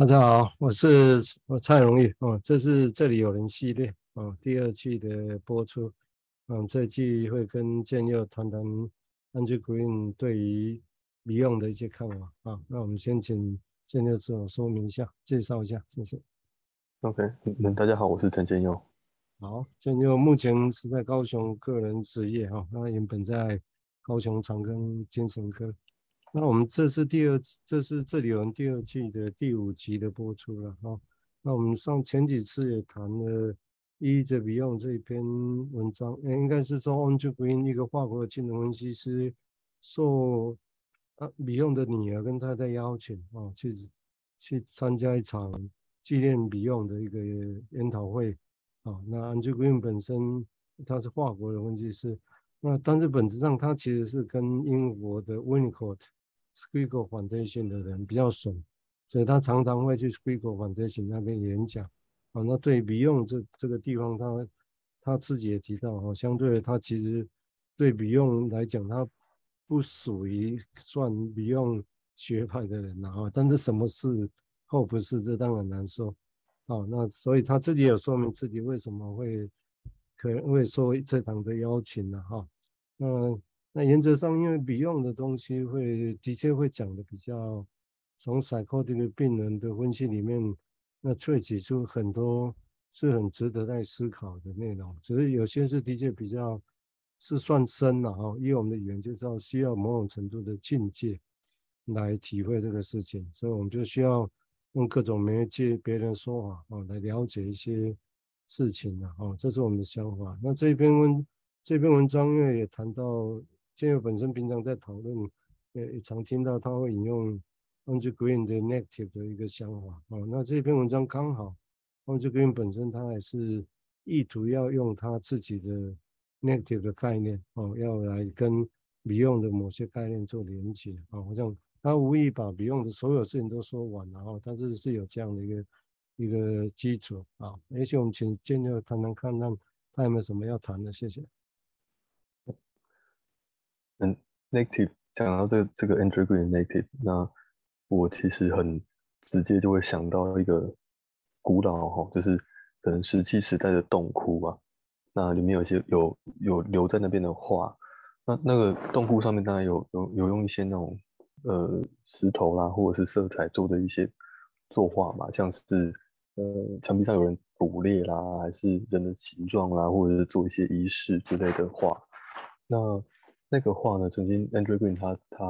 大家好，我是我蔡荣玉哦，这是这里有人系列哦，第二季的播出。嗯，这季会跟建佑谈谈 Andrew Green 对于 Beyond 的一些看法啊。那我们先请建佑自我说明一下，介绍一下，谢谢。OK，嗯，大家好，我是陈建佑。好，建佑目前是在高雄个人职业哈，那原本在高雄长庚精神科。那我们这是第二，这是这里有人第二季的第五集的播出了哈。那我们上前几次也谈了《Easy Beyond》这一篇文章，应该是说 Andrew Green 一个法国的精神分析师，受啊 Beyond 的女儿跟他的邀请啊，去去参加一场纪念 Beyond 的一个研讨会啊。那 Andrew Green 本身他是法国的分析师，那但是本质上他其实是跟英国的 Winnicott Scrigo Foundation 的人比较熟，所以他常常会去 Scrigo Foundation 那边演讲。啊，那对比用这这个地方，他他自己也提到，哈，相对他其实对比用来讲，他不属于算比用学派的人了啊。但是什么是或不是，这当然难说。啊，那所以他自己有说明自己为什么会可能会受这堂的邀请呢？哈，那。那原则上，因为 Beyond 的东西会的确会讲的比较从 psychotic 病人的分析里面，那萃取出很多是很值得在思考的内容。只是有些是的确比较是算深了哈，以我们的语言就知道需要某种程度的境界来体会这个事情，所以我们就需要用各种媒介别人说法啊来了解一些事情了哈，这是我们的想法。那这篇文这篇文章因为也谈到。建佑本身平常在讨论，也也常听到他会引用 Andrew Green 的 negative 的一个想法哦。那这篇文章刚好 Andrew Green 本身他也是意图要用他自己的 negative 的概念哦，要来跟 Beyond 的某些概念做连接啊。好像他无意把 Beyond 的所有事情都说完然后他是是有这样的一个一个基础啊。而且我们请建佑谈谈看看他有没有什么要谈的，谢谢。Native 讲到这个这个 Andrew Green native，那我其实很直接就会想到一个古老哈，就是可能石器时代的洞窟吧。那里面有些有有留在那边的画，那那个洞窟上面当然有有有用一些那种呃石头啦，或者是色彩做的一些作画嘛，像是呃墙壁上有人捕猎啦，还是人的形状啦，或者是做一些仪式之类的画，那。那个画呢，曾经 Andrew Green 他他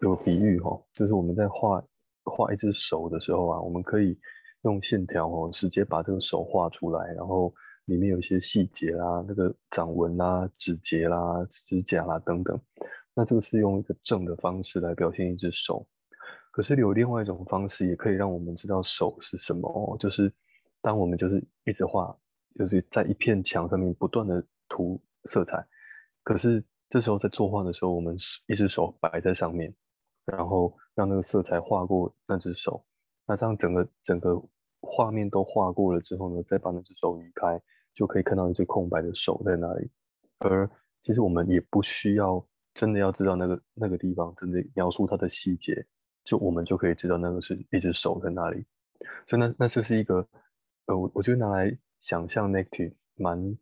有比喻哈，就是我们在画画一只手的时候啊，我们可以用线条哦，直接把这个手画出来，然后里面有一些细节啦，那个掌纹啦、指节啦、指甲啦等等。那这个是用一个正的方式来表现一只手，可是有另外一种方式，也可以让我们知道手是什么哦，就是当我们就是一直画，就是在一片墙上面不断的涂色彩，可是。这时候在作画的时候，我们一只手摆在上面，然后让那个色彩画过那只手。那这样整个整个画面都画过了之后呢，再把那只手移开，就可以看到一只空白的手在那里。而其实我们也不需要真的要知道那个那个地方，真的描述它的细节，就我们就可以知道那个是一只手在那里。所以那那这是一个呃，我我觉得拿来想象 negative 蛮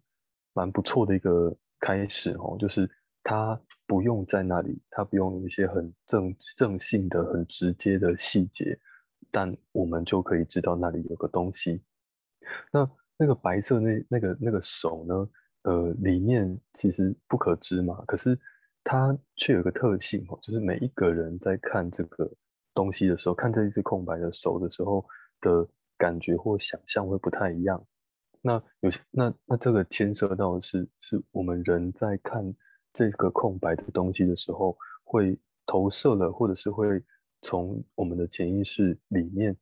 蛮不错的一个开始哦，就是。它不用在那里，它不用有一些很正正性的、很直接的细节，但我们就可以知道那里有个东西。那那个白色那那个那个手呢？呃，里面其实不可知嘛，可是它却有个特性哦，就是每一个人在看这个东西的时候，看这一只空白的手的时候的感觉或想象会不太一样。那有些那那这个牵涉到的是是我们人在看。这个空白的东西的时候，会投射了，或者是会从我们的潜意识里面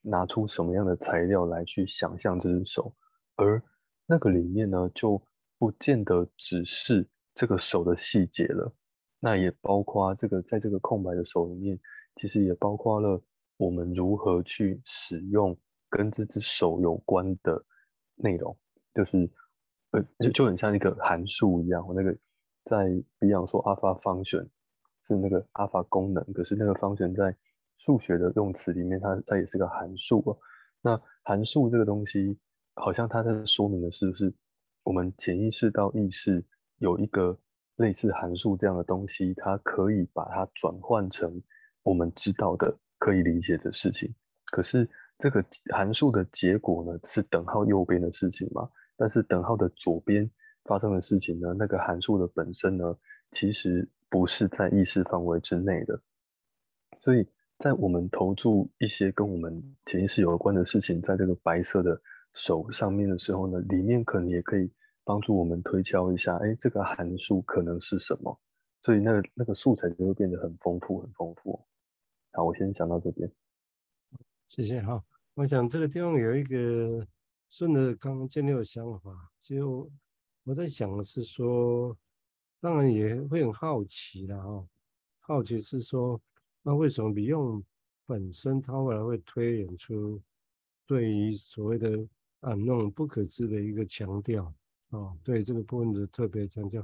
拿出什么样的材料来去想象这只手，而那个里面呢，就不见得只是这个手的细节了，那也包括这个在这个空白的手里面，其实也包括了我们如何去使用跟这只手有关的内容，就是呃，就就很像一个函数一样，那个。在比方说 alpha function 是那个 alpha 功能，可是那个 function 在数学的用词里面，它它也是个函数哦。那函数这个东西，好像它在说明的是不是我们潜意识到意识有一个类似函数这样的东西，它可以把它转换成我们知道的、可以理解的事情。可是这个函数的结果呢，是等号右边的事情嘛？但是等号的左边发生的事情呢，那个函数的本身呢，其实不是在意识范围之内的。所以在我们投注一些跟我们潜意识有关的事情，在这个白色的手上面的时候呢，里面可能也可以帮助我们推敲一下，哎，这个函数可能是什么？所以那个那个素材就会变得很丰富，很丰富。好，我先讲到这边。谢谢哈。我想这个地方有一个顺着刚刚建立的想法，就我在想的是说，当然也会很好奇的哈。好奇是说，那为什么 Beyond 本身它后来会推演出对于所谓的啊那种不可知的一个强调啊？对这个部分的特别强调，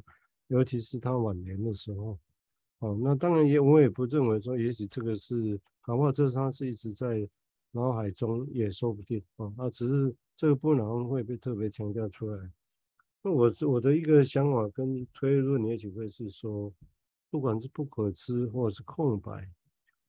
尤其是他晚年的时候。哦，那当然也我也不认为说，也许这个是，哪怕这他是一直在。脑海中也说不定啊，那只是这个不能会被特别强调出来。那我我的一个想法跟推论也许会是说，不管是不可知或者是空白，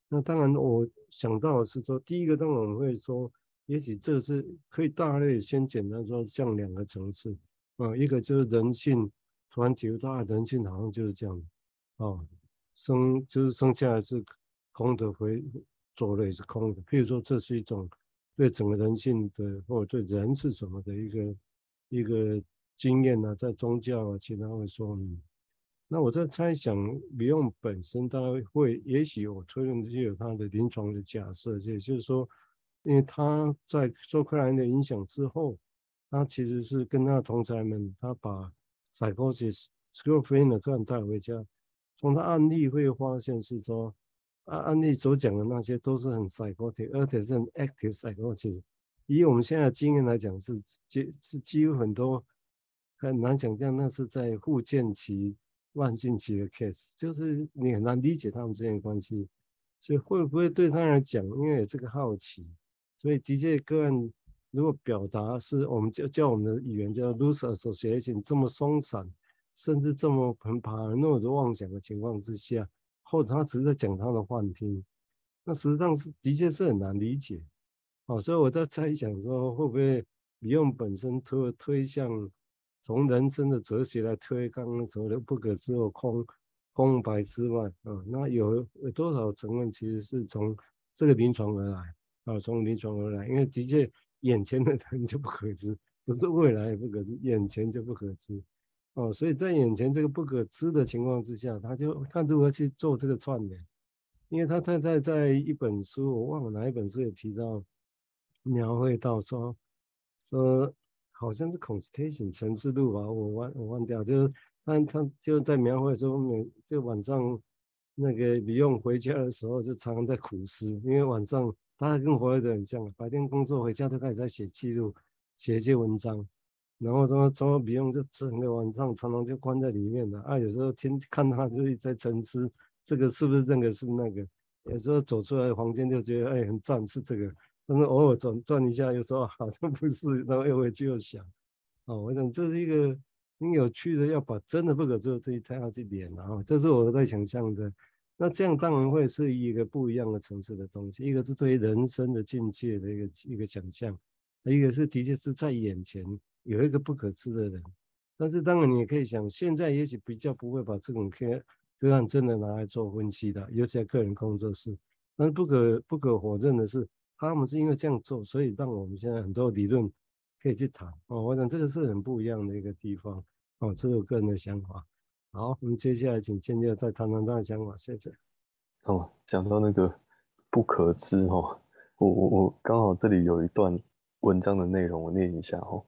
那当然我想到的是说，第一个当然我会说，也许这是可以大类先简单说这样两个层次啊，一个就是人性突然觉得人性好像就是这样啊，生就是生下来是空的回。走了也是空的，譬如说，这是一种对整个人性的，或者对人是什么的一个一个经验呢、啊？在宗教啊，其他会说明。那我在猜想李用本身，大概会，也许我推论就有他的临床的假设，也就是说，因为他在受克莱因的影响之后，他其实是跟他的同侪们，他把 psychosis schizophrenia 个案带回家，从他案例会发现是说。案案例所讲的那些都是很 psychotic，而且是很 active psychotic。以我们现在的经验来讲，是几是几乎很多很难想象，那是在复健期、慢性期的 case，就是你很难理解他们之间的关系。所以会不会对他来讲，因为有这个好奇，所以的确个案如果表达是我们叫叫我们的语言叫 loose association 这么松散，甚至这么很 paranoid 的妄想的情况之下。或者他只是在讲他的幻听，那实际上是的确是很难理解，哦，所以我在猜想说，会不会 Beyond 本身推推向从人生的哲学来推刚刚所谓的不可知或空空白之外，啊、那有有多少成分其实是从这个临床而来，啊、从临床而来，因为的确眼前的人就不可知，不是未来也不可知，眼前就不可知。哦，所以在眼前这个不可知的情况之下，他就看如何去做这个串联。因为他太太在一本书，我忘了哪一本书也提到，描绘到说说好像是 constation 层次录吧，我忘我忘掉，就是他他就在描绘说每就晚上那个 Beyond 回家的时候，就常常在苦思，因为晚上他跟活跃的很像，白天工作回家都开始在写记录，写一些文章。然后他说不用，就整个晚上常常就关在里面了。啊，有时候听看他就是在沉思，这个是不是这个是不是那个？有时候走出来房间就觉得哎很赞是这个，但是偶尔转转一下又说好像不是，然后又回去又想。哦，我想这是一个挺有趣的，要把真的不可知的这一套去连然后，这是我在想象的。那这样当然会是一个不一样的层次的东西，一个是对于人生的境界的一个一个想象，一个是的确是在眼前。有一个不可知的人，但是当然你也可以想，现在也许比较不会把这种个个案真的拿来做分析的，尤其在个人工作室。但是不可不可否认的是，他们是因为这样做，所以让我们现在很多理论可以去谈哦。我想这个是很不一样的一个地方哦，这是我个人的想法。好，我们接下来请建佑再谈谈他的想法，谢谢。哦，讲到那个不可知哦，我我我刚好这里有一段文章的内容，我念一下哦。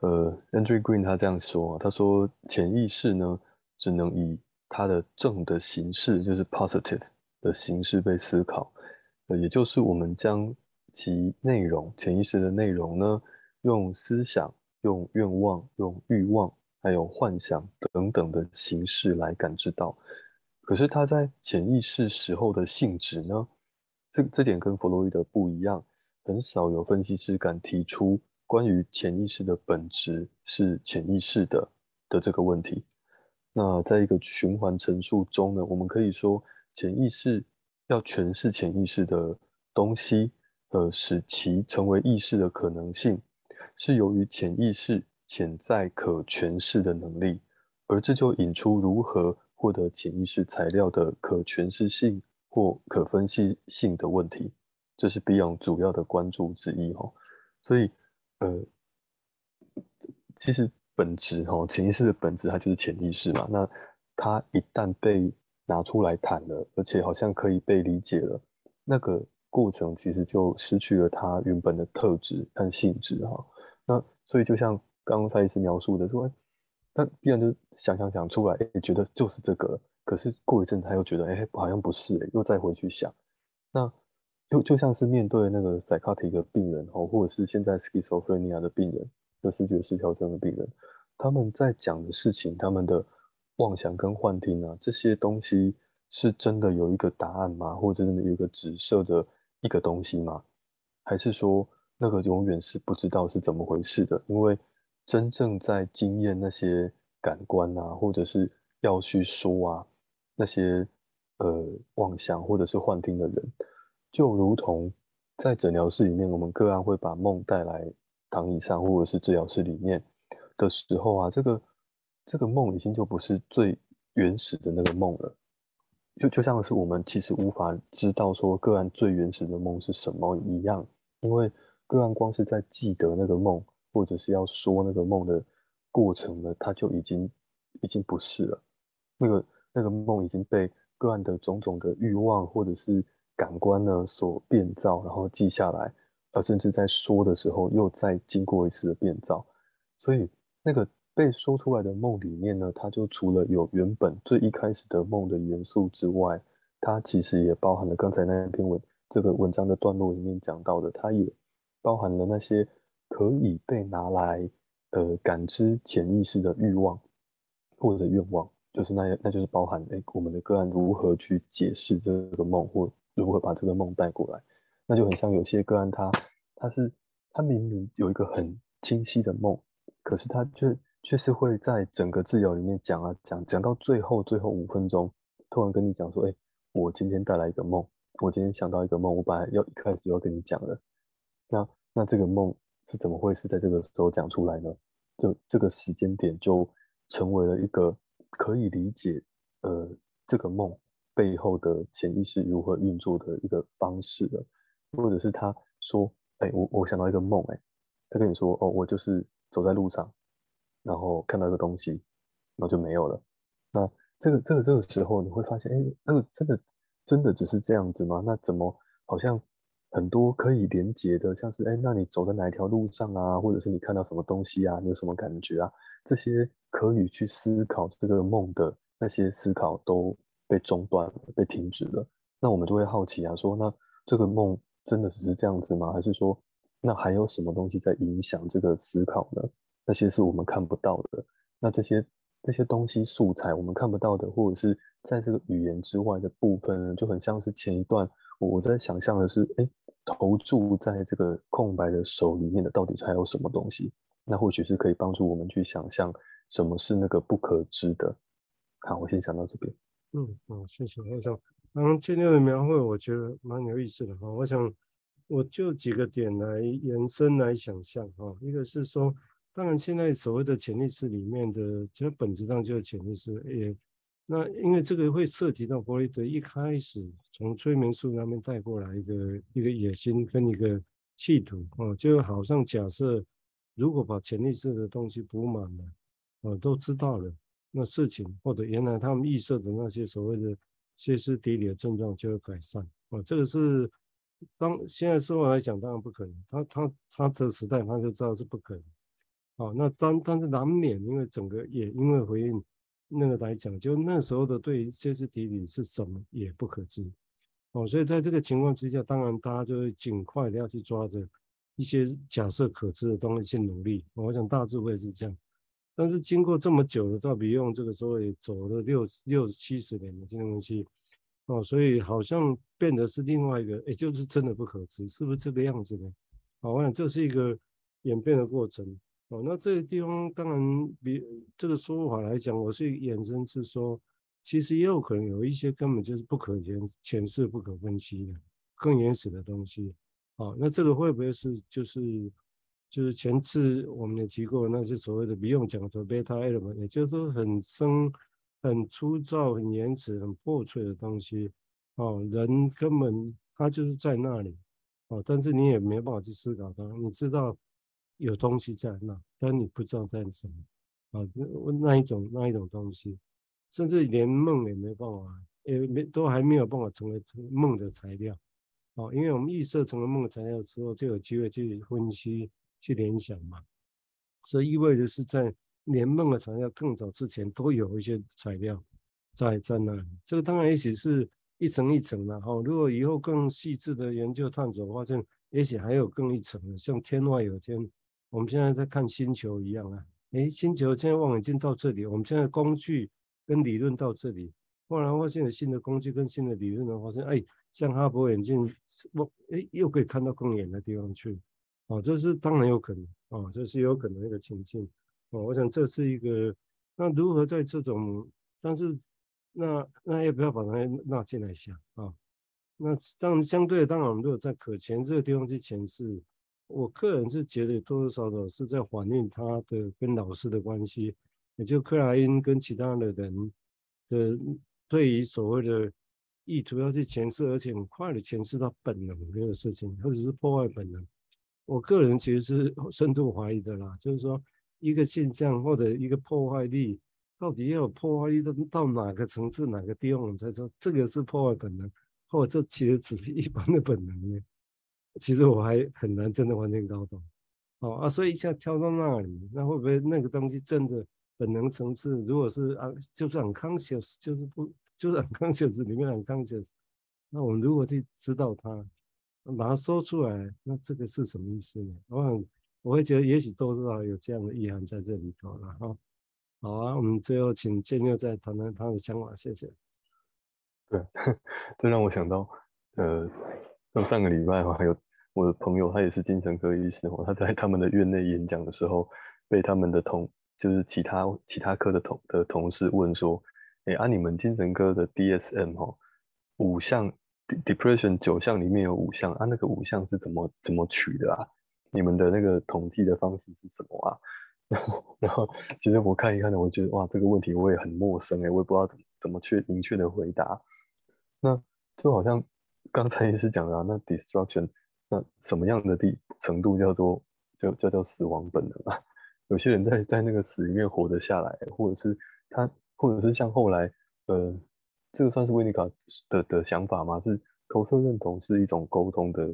呃，Andrew Green 他这样说，他说潜意识呢，只能以它的正的形式，就是 positive 的形式被思考，也就是我们将其内容，潜意识的内容呢，用思想、用愿望、用欲望，还有幻想等等的形式来感知到。可是它在潜意识时候的性质呢，这这点跟弗洛伊德不一样，很少有分析师敢提出关于潜意识的本质是潜意识的的这个问题。那在一个循环陈述中呢，我们可以说，潜意识要诠释潜意识的东西，呃，使其成为意识的可能性，是由于潜意识潜在可诠释的能力，而这就引出如何获得潜意识材料的可诠释性或可分析性的问题。这是 Beyond 主要的关注之一哈。所以，呃，其实。本质哈，潜意识的本质它就是潜意识嘛。那它一旦被拿出来谈了，而且好像可以被理解了，那个过程其实就失去了它原本的特质和性质哈。那所以就像刚刚蔡医师描述的说，那必然就想想想出来，哎，觉得就是这个。可是过一阵他又觉得，哎，好像不是，哎，又再回去想。那就就像是面对那个 psychotic 的病人哦，或者是现在 schizophrenia 的病人。就视觉失调症的病人，他们在讲的事情，他们的妄想跟幻听啊，这些东西是真的有一个答案吗？或者真的有一个指射的一个东西吗？还是说那个永远是不知道是怎么回事的？因为真正在经验那些感官啊，或者是要去说啊那些呃妄想或者是幻听的人，就如同在诊疗室里面，我们个案会把梦带来。躺椅上或者是治疗室里面的时候啊，这个这个梦已经就不是最原始的那个梦了，就就像是我们其实无法知道说个案最原始的梦是什么一样，因为个案光是在记得那个梦，或者是要说那个梦的过程呢，它就已经已经不是了，那个那个梦已经被个案的种种的欲望或者是感官呢所变造，然后记下来。而甚至在说的时候，又再经过一次的变造，所以那个被说出来的梦里面呢，它就除了有原本最一开始的梦的元素之外，它其实也包含了刚才那篇文这个文章的段落里面讲到的，它也包含了那些可以被拿来呃感知潜意识的欲望或者愿望，就是那那就是包含诶我们的个案如何去解释这个梦，或如何把这个梦带过来。那就很像有些个案他，他是他明明有一个很清晰的梦，可是他却确实会在整个治疗里面讲啊讲讲到最后最后五分钟，突然跟你讲说，哎，我今天带来一个梦，我今天想到一个梦，我本来要一开始要跟你讲的，那那这个梦是怎么会是在这个时候讲出来呢？就这个时间点就成为了一个可以理解呃这个梦背后的潜意识如何运作的一个方式的。或者是他说，哎、我我想到一个梦，哎，他跟你说，哦，我就是走在路上，然后看到一个东西，然后就没有了。那这个这个这个时候，你会发现，哎、那个真的真的只是这样子吗？那怎么好像很多可以连接的，像是，哎、那你走在哪一条路上啊？或者是你看到什么东西啊？你有什么感觉啊？这些可以去思考这个梦的那些思考都被中断了，被停止了。那我们就会好奇啊，说，那这个梦。真的只是这样子吗？还是说，那还有什么东西在影响这个思考呢？那些是我们看不到的。那这些这些东西素材我们看不到的，或者是在这个语言之外的部分呢，就很像是前一段我在想象的是，哎，投注在这个空白的手里面的到底还有什么东西？那或许是可以帮助我们去想象什么是那个不可知的。好，我先讲到这边。嗯嗯，谢谢，我想。刚刚今天的描绘，我觉得蛮有意思的哈。我想，我就几个点来延伸来想象哈。一个是说，当然现在所谓的潜意识里面的，其实本质上就是潜意识。也那因为这个会涉及到弗洛伊德一开始从催眠术那边带过来一个一个野心跟一个企图啊，就好像假设如果把潜意识的东西补满了，啊，都知道了，那事情或者原来他们预设的那些所谓的。歇斯底里的症状就会改善啊，这个是当现在社会来讲当然不可能，他他他这时代他就知道是不可能哦。那当但是难免，因为整个也因为回应那个来讲，就那时候的对歇斯底里是什么也不可知哦，所以在这个情况之下，当然大家就会尽快的要去抓着一些假设可知的东西去努力。我想大致会是这样。但是经过这么久的，到底用这个所谓走了六六七十年的这些东西，哦，所以好像变得是另外一个，也就是真的不可知，是不是这个样子呢？哦，我想这是一个演变的过程。哦，那这个地方当然比这个说法来讲，我是衍生是说，其实也有可能有一些根本就是不可言、前世不可分析的更原始的东西。好，那这个会不会是就是就是前次我们也提过那些所谓的不用讲的 beta element，也就是说很深。很粗糙、很原始、很破碎的东西，哦，人根本他就是在那里，哦，但是你也没办法去思考它。你知道有东西在那，但你不知道在什么，啊，那那一种那一种东西，甚至连梦也没办法，也没都还没有办法成为梦的材料，哦，因为我们预设成为梦的材料之后，就有机会去分析、去联想嘛，所以意味着是在。连梦的材料更早之前都有一些材料在在那里，这个当然也许是一层一层的哈。如果以后更细致的研究探索，发现也许还有更一层的，像天外有天，我们现在在看星球一样啊。诶，星球现在望远镜到这里，我们现在工具跟理论到这里，忽然发现有新的工具跟新的理论呢，发现哎，像哈勃眼镜，我诶又可以看到更远的地方去，哦，这是当然有可能，哦，这是有可能一个情境。哦，我想这是一个，那如何在这种，但是那那要不要把它纳进来想啊？那当然相对的，当然我们如果在可前这个地方去诠释，我个人是觉得多多少少是在反映他的跟老师的关系，也就克莱因跟其他的人的对于所谓的意图要去诠释，而且很快的诠释到本能这个事情，或者是破坏本能，我个人其实是 深度怀疑的啦，就是说。一个现象或者一个破坏力，到底要有破坏力到到哪个层次、哪个地方，我们才说这个是破坏本能，或者这其实只是一般的本能呢？其实我还很难真的完全搞懂。哦啊，所以一下跳到那里，那会不会那个东西真的本能层次，如果是啊，就是很 conscious，就是不就是很 conscious 里面很 conscious，那我们如果去知道它，把它说出来，那这个是什么意思呢？我很。我会觉得，也许多少有这样的意涵在这里头了哈。好啊，我们最后请建佑再谈谈他的想法，谢谢。对，这让我想到，呃，上上个礼拜我还有我的朋友，他也是精神科医师哦，他在他们的院内演讲的时候，被他们的同就是其他其他科的同的同事问说，哎，啊，你们精神科的 DSM 哦，五项 depression 九项里面有五项啊，那个五项是怎么怎么取的啊？你们的那个统计的方式是什么啊？然后，然后，其实我看一看呢，我觉得哇，这个问题我也很陌生诶，我也不知道怎么怎么去明确的回答。那就好像刚才也是讲了，那 destruction，那什么样的地程度叫做就叫做死亡本能啊？有些人在在那个死里面活得下来，或者是他，或者是像后来，呃，这个算是维尼卡的的想法吗？是投射认同是一种沟通的。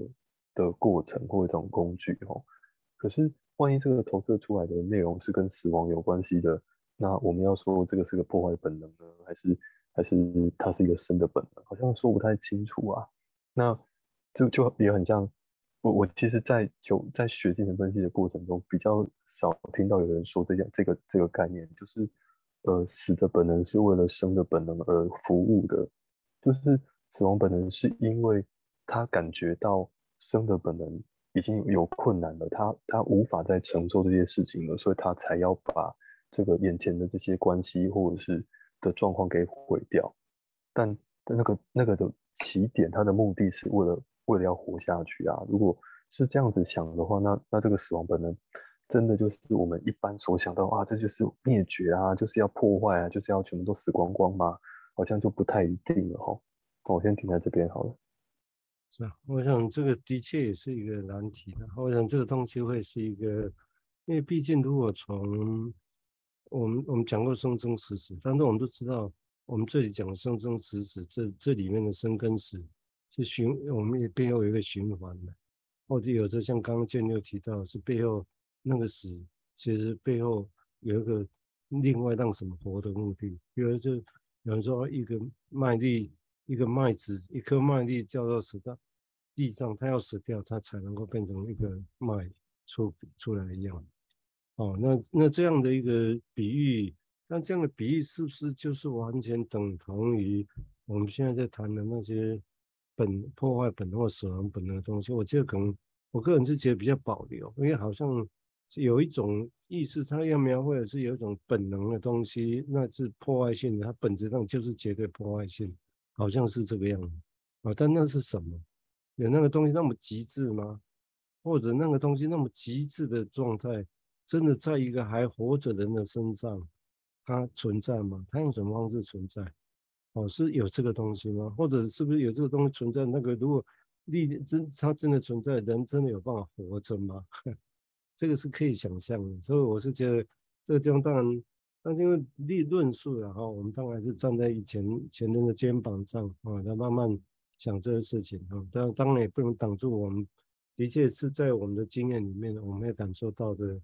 的过程或一种工具哦，可是万一这个投射出来的内容是跟死亡有关系的，那我们要说这个是个破坏本能呢，还是还是它是一个生的本能？好像说不太清楚啊。那就就也很像我我其实在就在学精神分析的过程中，比较少听到有人说这样这个这个概念，就是呃死的本能是为了生的本能而服务的，就是死亡本能是因为他感觉到。生的本能已经有困难了，他他无法再承受这些事情了，所以他才要把这个眼前的这些关系或者是的状况给毁掉。但那个那个的起点，他的目的是为了为了要活下去啊！如果是这样子想的话，那那这个死亡本能真的就是我们一般所想到啊，这就是灭绝啊，就是要破坏啊，就是要全部都死光光吗？好像就不太一定了哈。那我先停在这边好了。是啊，我想这个的确也是一个难题的。我想这个东西会是一个，因为毕竟如果从我们我们讲过生生死死，但是我们都知道，我们这里讲生生死死，这这里面的生跟死是循，我们也背后有一个循环的，或者有的像刚刚建六提到，是背后那个死，其实背后有一个另外让什么活的目的。比如就有人说一个麦粒。一个麦子，一颗麦粒掉到死到地上，它要死掉，它才能够变成一个麦出出来一样。哦，那那这样的一个比喻，那这样的比喻是不是就是完全等同于我们现在在谈的那些本破坏本或死亡本能的东西，我觉得可能我个人是觉得比较保留，因为好像有一种意识，它要描绘的是有一种本能的东西，那是破坏性的，它本质上就是绝对破坏性，好像是这个样子啊。但那是什么？有那个东西那么极致吗？或者那个东西那么极致的状态，真的在一个还活着人的身上，它存在吗？它用什么方式存在？哦，是有这个东西吗？或者是不是有这个东西存在？那个如果力真它真的存在，人真的有办法活着吗？这个是可以想象的。所以我是觉得这个地方当然，那因为立论述了哈，我们当然是站在以前前人的肩膀上啊，来慢慢想这个事情啊。但当然也不能挡住我们，的确是在我们的经验里面，我们也感受到的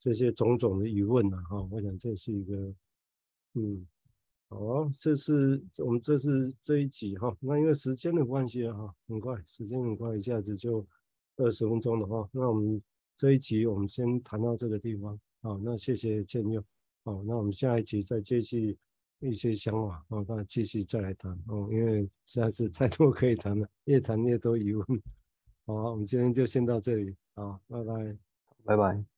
这些种种的疑问啊哈。我想这是一个嗯。好，这是我们这是这一集哈。那因为时间的关系哈，很快，时间很快，一下子就二十分钟的话。那我们这一集我们先谈到这个地方。好，那谢谢建佑。好，那我们下一集再继续一些想法，好，那继续再来谈哦。因为实在是太多可以谈了，越谈越多疑问。好，我们今天就先到这里。好，拜拜，拜拜。